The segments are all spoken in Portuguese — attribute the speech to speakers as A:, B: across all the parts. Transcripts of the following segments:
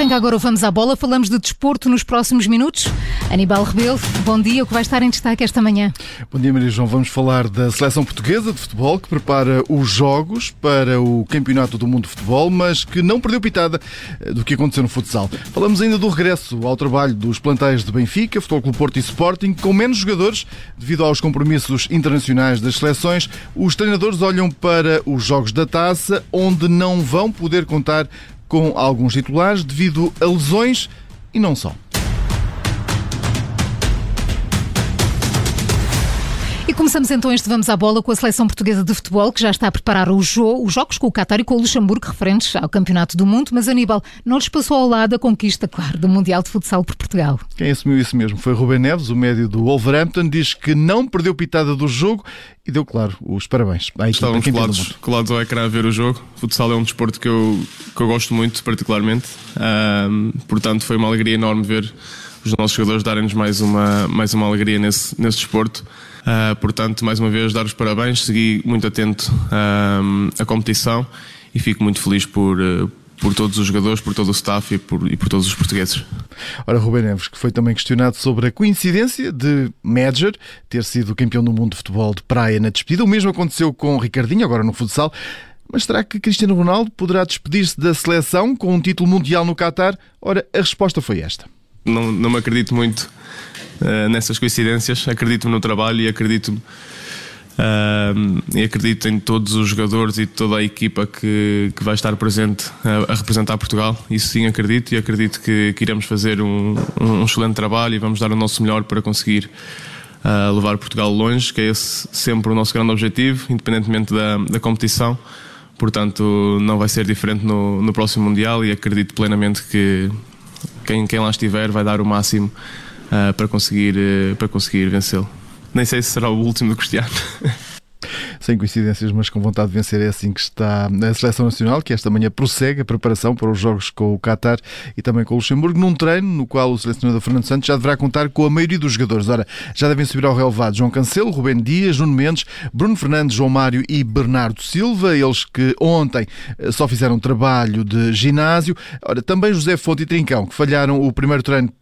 A: Arranca agora o Vamos à Bola. Falamos de desporto nos próximos minutos. Aníbal Rebelo, bom dia. O que vai estar em destaque esta manhã?
B: Bom dia, Maria João. Vamos falar da seleção portuguesa de futebol que prepara os jogos para o Campeonato do Mundo de Futebol, mas que não perdeu pitada eh, do que aconteceu no futsal. Falamos ainda do regresso ao trabalho dos plantéis de Benfica, Futebol Clube Porto e Sporting, com menos jogadores devido aos compromissos internacionais das seleções. Os treinadores olham para os jogos da taça, onde não vão poder contar com alguns titulares devido a lesões e não só.
A: Começamos então este Vamos à Bola com a seleção portuguesa de futebol, que já está a preparar o jogo, os jogos com o Qatar e com o Luxemburgo referentes ao Campeonato do Mundo. Mas Aníbal, não lhes passou ao lado a conquista, claro, do Mundial de Futsal por Portugal.
B: Quem assumiu isso mesmo foi Rubem Neves, o médio do Wolverhampton, diz que não perdeu pitada do jogo e deu, claro, os parabéns
C: à Estávamos colados, colados ao ecrã a ver o jogo. O futsal é um desporto que eu, que eu gosto muito, particularmente. Um, portanto, foi uma alegria enorme ver os nossos jogadores darem-nos mais uma, mais uma alegria nesse, nesse desporto. Uh, portanto, mais uma vez, dar os parabéns. Segui muito atento uh, à competição e fico muito feliz por, uh, por todos os jogadores, por todo o staff e por, e por todos os portugueses.
B: Ora, Rubem Neves, que foi também questionado sobre a coincidência de Major ter sido campeão do mundo de futebol de praia na despedida. O mesmo aconteceu com Ricardinho, agora no futsal. Mas será que Cristiano Ronaldo poderá despedir-se da seleção com um título mundial no Qatar? Ora, a resposta foi esta.
C: Não, não me acredito muito uh, nessas coincidências. Acredito no trabalho e acredito uh, e acredito em todos os jogadores e toda a equipa que, que vai estar presente a, a representar Portugal. Isso sim acredito e acredito que, que iremos fazer um, um, excelente trabalho e vamos dar o nosso melhor para conseguir levar Portugal longe, que é esse sempre o nosso grande objetivo, independentemente da, da competição. Portanto, não vai ser diferente no, no próximo Mundial e acredito plenamente que quem, quem lá estiver vai dar o máximo uh, para conseguir, uh, para conseguir vencê-lo. Nem sei se será o último do Cristiano.
B: sem coincidências, mas com vontade de vencer. É assim que está a Seleção Nacional, que esta manhã prossegue a preparação para os jogos com o Qatar e também com o Luxemburgo, num treino no qual o selecionador Fernando Santos já deverá contar com a maioria dos jogadores. Ora, já devem subir ao relevado João Cancelo, Rubén Dias, Nuno Mendes, Bruno Fernandes, João Mário e Bernardo Silva, eles que ontem eh, só fizeram trabalho de ginásio. Ora, também José Fonte e Trincão, que falharam o primeiro treino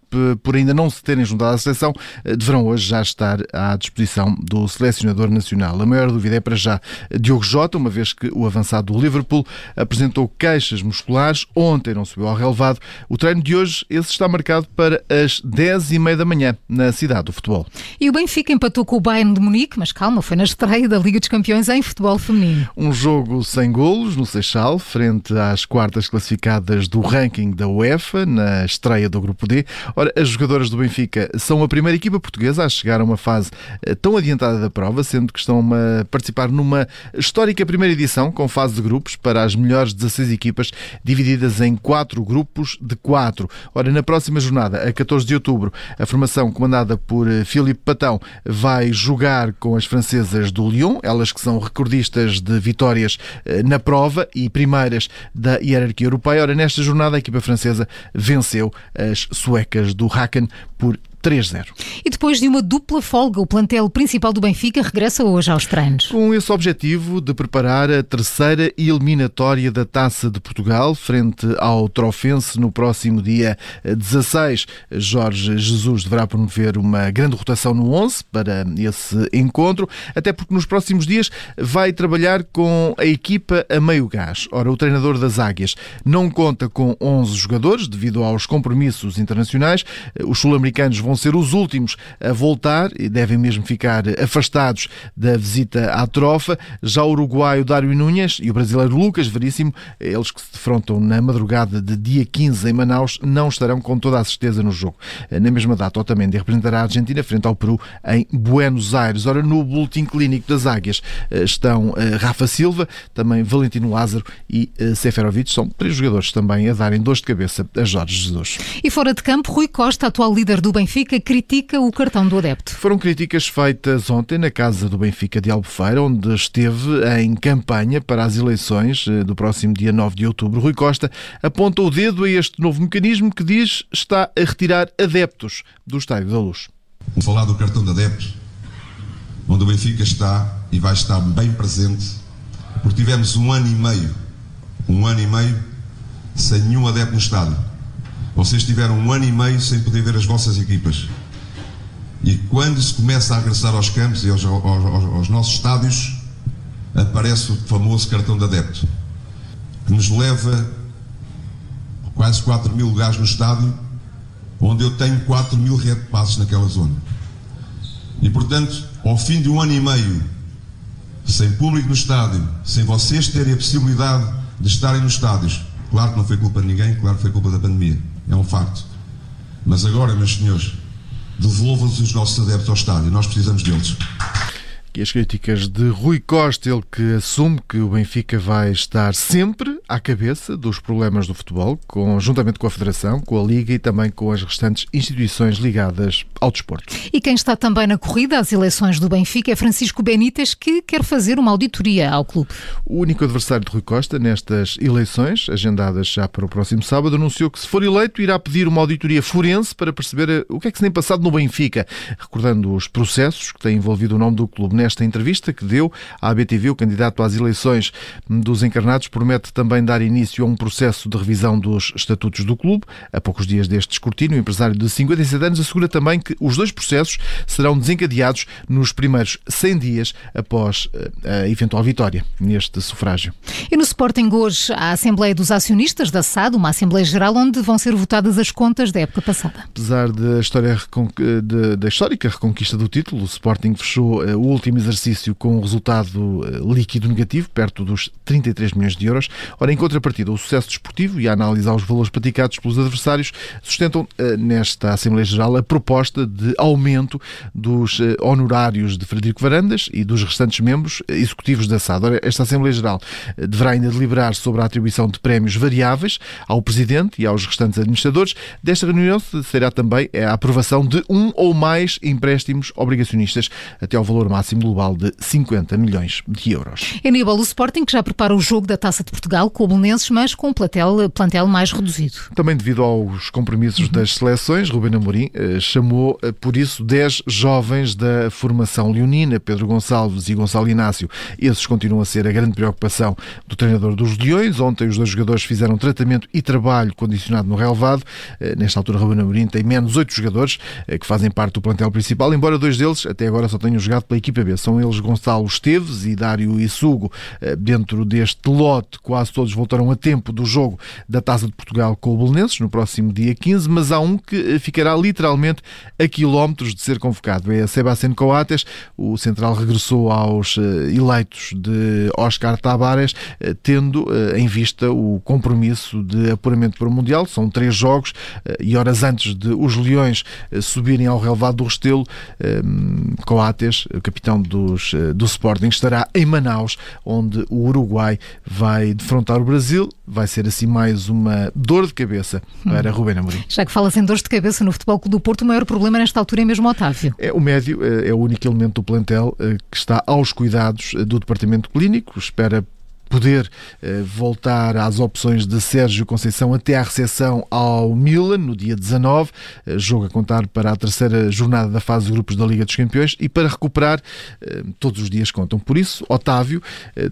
B: por ainda não se terem juntado à seleção, eh, deverão hoje já estar à disposição do selecionador nacional. A maior dúvida é para já Diogo Jota, uma vez que o avançado do Liverpool apresentou queixas musculares, ontem não subiu ao relevado. O treino de hoje, esse está marcado para as 10 e meia da manhã, na cidade do futebol.
A: E o Benfica empatou com o Bayern de Munique, mas calma, foi na estreia da Liga dos Campeões em futebol feminino.
B: Um jogo sem golos no Seixal, frente às quartas classificadas do ranking da UEFA, na estreia do Grupo D. Ora, as jogadoras do Benfica são a primeira equipa portuguesa a chegar a uma fase eh, tão adiantada da prova, sendo que estão a participar numa histórica primeira edição com fase de grupos para as melhores 16 equipas, divididas em quatro grupos de quatro. Ora, na próxima jornada, a 14 de outubro, a formação comandada por Filipe eh, Patão vai jogar com as francesas do Lyon, elas que são recordistas de vitórias eh, na prova e primeiras da hierarquia europeia. Ora, nesta jornada, a equipa francesa venceu as suecas do Haken por 3-0.
A: E depois de uma dupla folga, o plantel principal do Benfica regressa hoje aos treinos.
B: Com esse objetivo de preparar a terceira eliminatória da Taça de Portugal, frente ao Trofense no próximo dia 16. Jorge Jesus deverá promover uma grande rotação no 11 para esse encontro, até porque nos próximos dias vai trabalhar com a equipa a meio gás. Ora, o treinador das Águias não conta com 11 jogadores devido aos compromissos internacionais. Os sul-americanos vão ser os últimos a voltar e devem mesmo ficar afastados da visita à trofa. Já o uruguaio Dário Núñez e o brasileiro Lucas Veríssimo, eles que se defrontam na madrugada de dia 15 em Manaus, não estarão com toda a certeza no jogo. Na mesma data, Otamendi representará a Argentina frente ao Peru em Buenos Aires. Ora, no boletim clínico das Águias eh, estão eh, Rafa Silva, também Valentino Lázaro e eh, Seferovic. São três jogadores também a darem dor de cabeça a Jorge Jesus.
A: E fora de campo, Rui Costa, atual líder do Benfica, Benfica critica o cartão do adepto.
B: Foram críticas feitas ontem na casa do Benfica de Albufeira, onde esteve em campanha para as eleições eh, do próximo dia 9 de outubro. Rui Costa aponta o dedo a este novo mecanismo que diz está a retirar adeptos do Estádio da Luz.
D: Vou falar do cartão de adeptos, onde o Benfica está e vai estar bem presente, porque tivemos um ano e meio, um ano e meio, sem nenhum adepto no estádio. Vocês tiveram um ano e meio sem poder ver as vossas equipas. E quando se começa a regressar aos campos e aos, aos, aos nossos estádios, aparece o famoso cartão de adepto, que nos leva quase 4 mil lugares no estádio, onde eu tenho 4 mil repasses naquela zona. E portanto, ao fim de um ano e meio, sem público no estádio, sem vocês terem a possibilidade de estarem nos estádios, claro que não foi culpa de ninguém, claro que foi culpa da pandemia, é um facto. Mas agora, meus senhores, devolvam-nos os nossos adeptos ao estádio, nós precisamos deles.
B: E as críticas de Rui Costa, ele que assume que o Benfica vai estar sempre à cabeça dos problemas do futebol, conjuntamente com a Federação, com a Liga e também com as restantes instituições ligadas ao desporto.
A: E quem está também na corrida às eleições do Benfica é Francisco Benítez, que quer fazer uma auditoria ao clube.
B: O único adversário de Rui Costa nestas eleições, agendadas já para o próximo sábado, anunciou que se for eleito irá pedir uma auditoria forense para perceber o que é que se tem passado no Benfica, recordando os processos que têm envolvido o nome do clube nesta entrevista que deu à BTV, o candidato às eleições dos encarnados promete também dar início a um processo de revisão dos estatutos do clube. A poucos dias deste escrutínio, o empresário de 57 anos assegura também que os dois processos serão desencadeados nos primeiros 100 dias após eh, a eventual vitória neste sufrágio.
A: E no Sporting hoje, a Assembleia dos Acionistas da SAD, uma Assembleia Geral onde vão ser votadas as contas da época passada.
B: Apesar da, história, da histórica reconquista do título, o Sporting fechou eh, o último exercício com um resultado eh, líquido negativo, perto dos 33 milhões de euros. Ora, em contrapartida, o sucesso desportivo e a análise aos valores praticados pelos adversários sustentam eh, nesta Assembleia Geral a proposta de aumento dos eh, honorários de Frederico Varandas e dos restantes membros executivos da SAD. Ora, esta Assembleia Geral deverá ainda deliberar sobre a atribuição de prémios variáveis ao Presidente e aos restantes administradores. Desta reunião será também a aprovação de um ou mais empréstimos obrigacionistas até ao valor máximo global de 50 milhões de euros.
A: Aníbal, o Sporting que já prepara o jogo da Taça de Portugal com o Belenenses, mas com um plantel, plantel mais reduzido.
B: Também devido aos compromissos uhum. das seleções, Ruben Amorim eh, chamou eh, por isso 10 jovens da formação leonina, Pedro Gonçalves e Gonçalo Inácio. Esses continuam a ser a grande preocupação do treinador dos Leões. Ontem os dois jogadores fizeram tratamento e trabalho condicionado no relevado. Eh, nesta altura, Ruben Amorim tem menos 8 jogadores que fazem parte do plantel principal, embora dois deles até agora só tenham jogado pela equipa São eles Gonçalo Esteves e Dário Issugo. Eh, dentro deste lote, quase todos voltaram a tempo do jogo da Taça de Portugal com o Belenenses no próximo dia 15, mas há um que eh, ficará literalmente a quilómetros de ser convocado. É Sebastián Coates. O central regressou aos eh, eleitos de Oscar Tabares, tendo em vista o compromisso de apuramento para o Mundial. São três jogos e horas antes de os Leões subirem ao relevado do Restelo, Coates, capitão dos, eh, do Sporting estará em Manaus, onde o Uruguai vai defrontar o Brasil. Vai ser assim mais uma dor de cabeça para hum. Rubén Amorim.
A: Já que fala em dores de cabeça no Futebol Clube do Porto, o maior problema nesta altura é mesmo Otávio.
B: É, o médio eh, é o único elemento do plantel eh, que está aos cuidados do departamento clínico. Espera poder eh, voltar às opções de Sérgio Conceição até à recepção ao Milan no dia 19, eh, jogo a contar para a terceira jornada da fase de grupos da Liga dos Campeões e para recuperar eh, todos os dias contam. Por isso, Otávio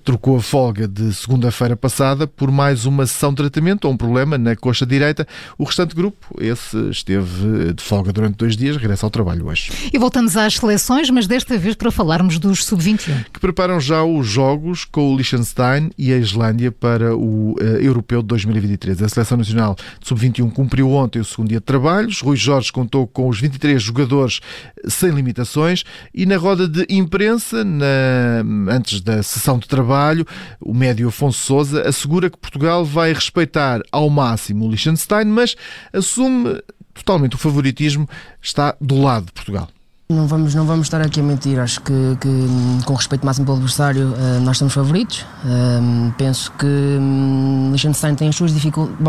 B: trocou a folga de segunda-feira passada por mais uma sessão de tratamento ou um problema na coxa direita. O restante grupo, esse esteve de folga durante dois dias, regressa ao trabalho hoje.
A: E voltamos às seleções, mas desta vez para falarmos dos sub-21.
B: Que preparam já os jogos com o Liechtenstein e a Islândia para o uh, Europeu de 2023. A Seleção Nacional de Sub-21 cumpriu ontem o segundo dia de trabalhos. Rui Jorge contou com os 23 jogadores sem limitações e na roda de imprensa, na, antes da sessão de trabalho, o médio Afonso Souza assegura que Portugal vai respeitar ao máximo o Liechtenstein, mas assume totalmente o favoritismo está do lado de Portugal.
E: Não vamos, não vamos estar aqui a mentir, acho que, que com respeito máximo pelo adversário, uh, nós estamos favoritos. Uh, penso que um, Liechtenstein tem as suas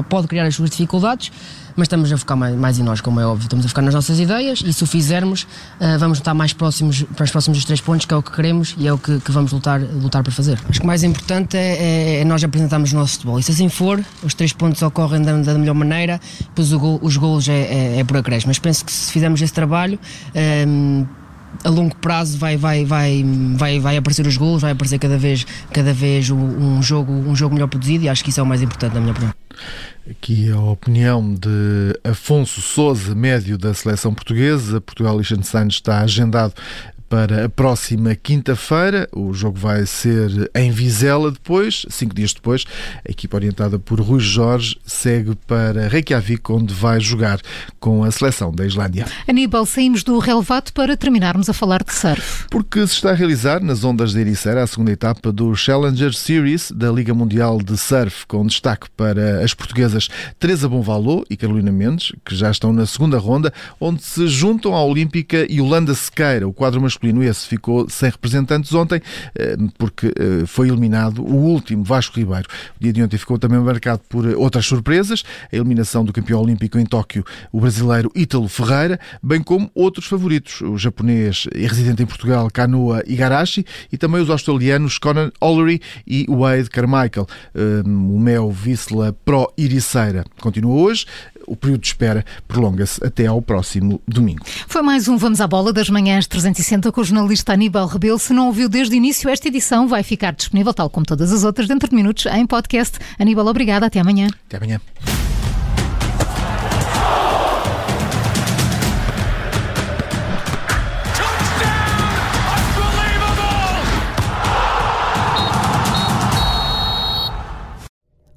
E: pode criar as suas dificuldades, mas estamos a focar mais, mais em nós, como é óbvio. Estamos a focar nas nossas ideias e se o fizermos, uh, vamos estar mais próximos, mais próximos dos três pontos, que é o que queremos e é o que, que vamos lutar, lutar para fazer. Acho que o mais importante é, é, é, nós apresentarmos o nosso futebol e se assim for, os três pontos ocorrem da, da melhor maneira, depois gol, os golos é, é, é por acréscimo. Mas penso que se fizermos esse trabalho. Um, a longo prazo vai, vai, vai, vai, vai aparecer os gols, vai aparecer cada vez, cada vez um, jogo, um jogo melhor produzido e acho que isso é o mais importante na minha opinião.
B: Aqui a opinião de Afonso Souza, médio da seleção portuguesa. Portugal Liechtenstein está agendado para a próxima quinta-feira. O jogo vai ser em Vizela depois, cinco dias depois. A equipa orientada por Rui Jorge segue para Reykjavik, onde vai jogar com a seleção da Islândia.
A: Aníbal, saímos do relevato para terminarmos a falar de surf.
B: Porque se está a realizar nas ondas de Ericeira a segunda etapa do Challenger Series da Liga Mundial de Surf, com destaque para as portuguesas Teresa Bonvalô e Carolina Mendes, que já estão na segunda ronda, onde se juntam à Olímpica Yolanda Sequeira, o quadro masculino masculino esse ficou sem representantes ontem, eh, porque eh, foi eliminado o último Vasco Ribeiro. O dia de ontem ficou também marcado por eh, outras surpresas, a eliminação do campeão olímpico em Tóquio, o brasileiro Ítalo Ferreira, bem como outros favoritos, o japonês e residente em Portugal, Kanoa Igarashi, e também os australianos Conan Ollery e Wade Carmichael. O Mel Visla Pro Iriceira continua hoje, o período de espera prolonga-se até ao próximo domingo.
A: Foi mais um Vamos à Bola das Manhãs 360 com o jornalista Aníbal Rebelo. Se não ouviu desde o início, esta edição vai ficar disponível, tal como todas as outras, dentro de minutos em podcast. Aníbal, obrigada. Até amanhã.
B: Até amanhã.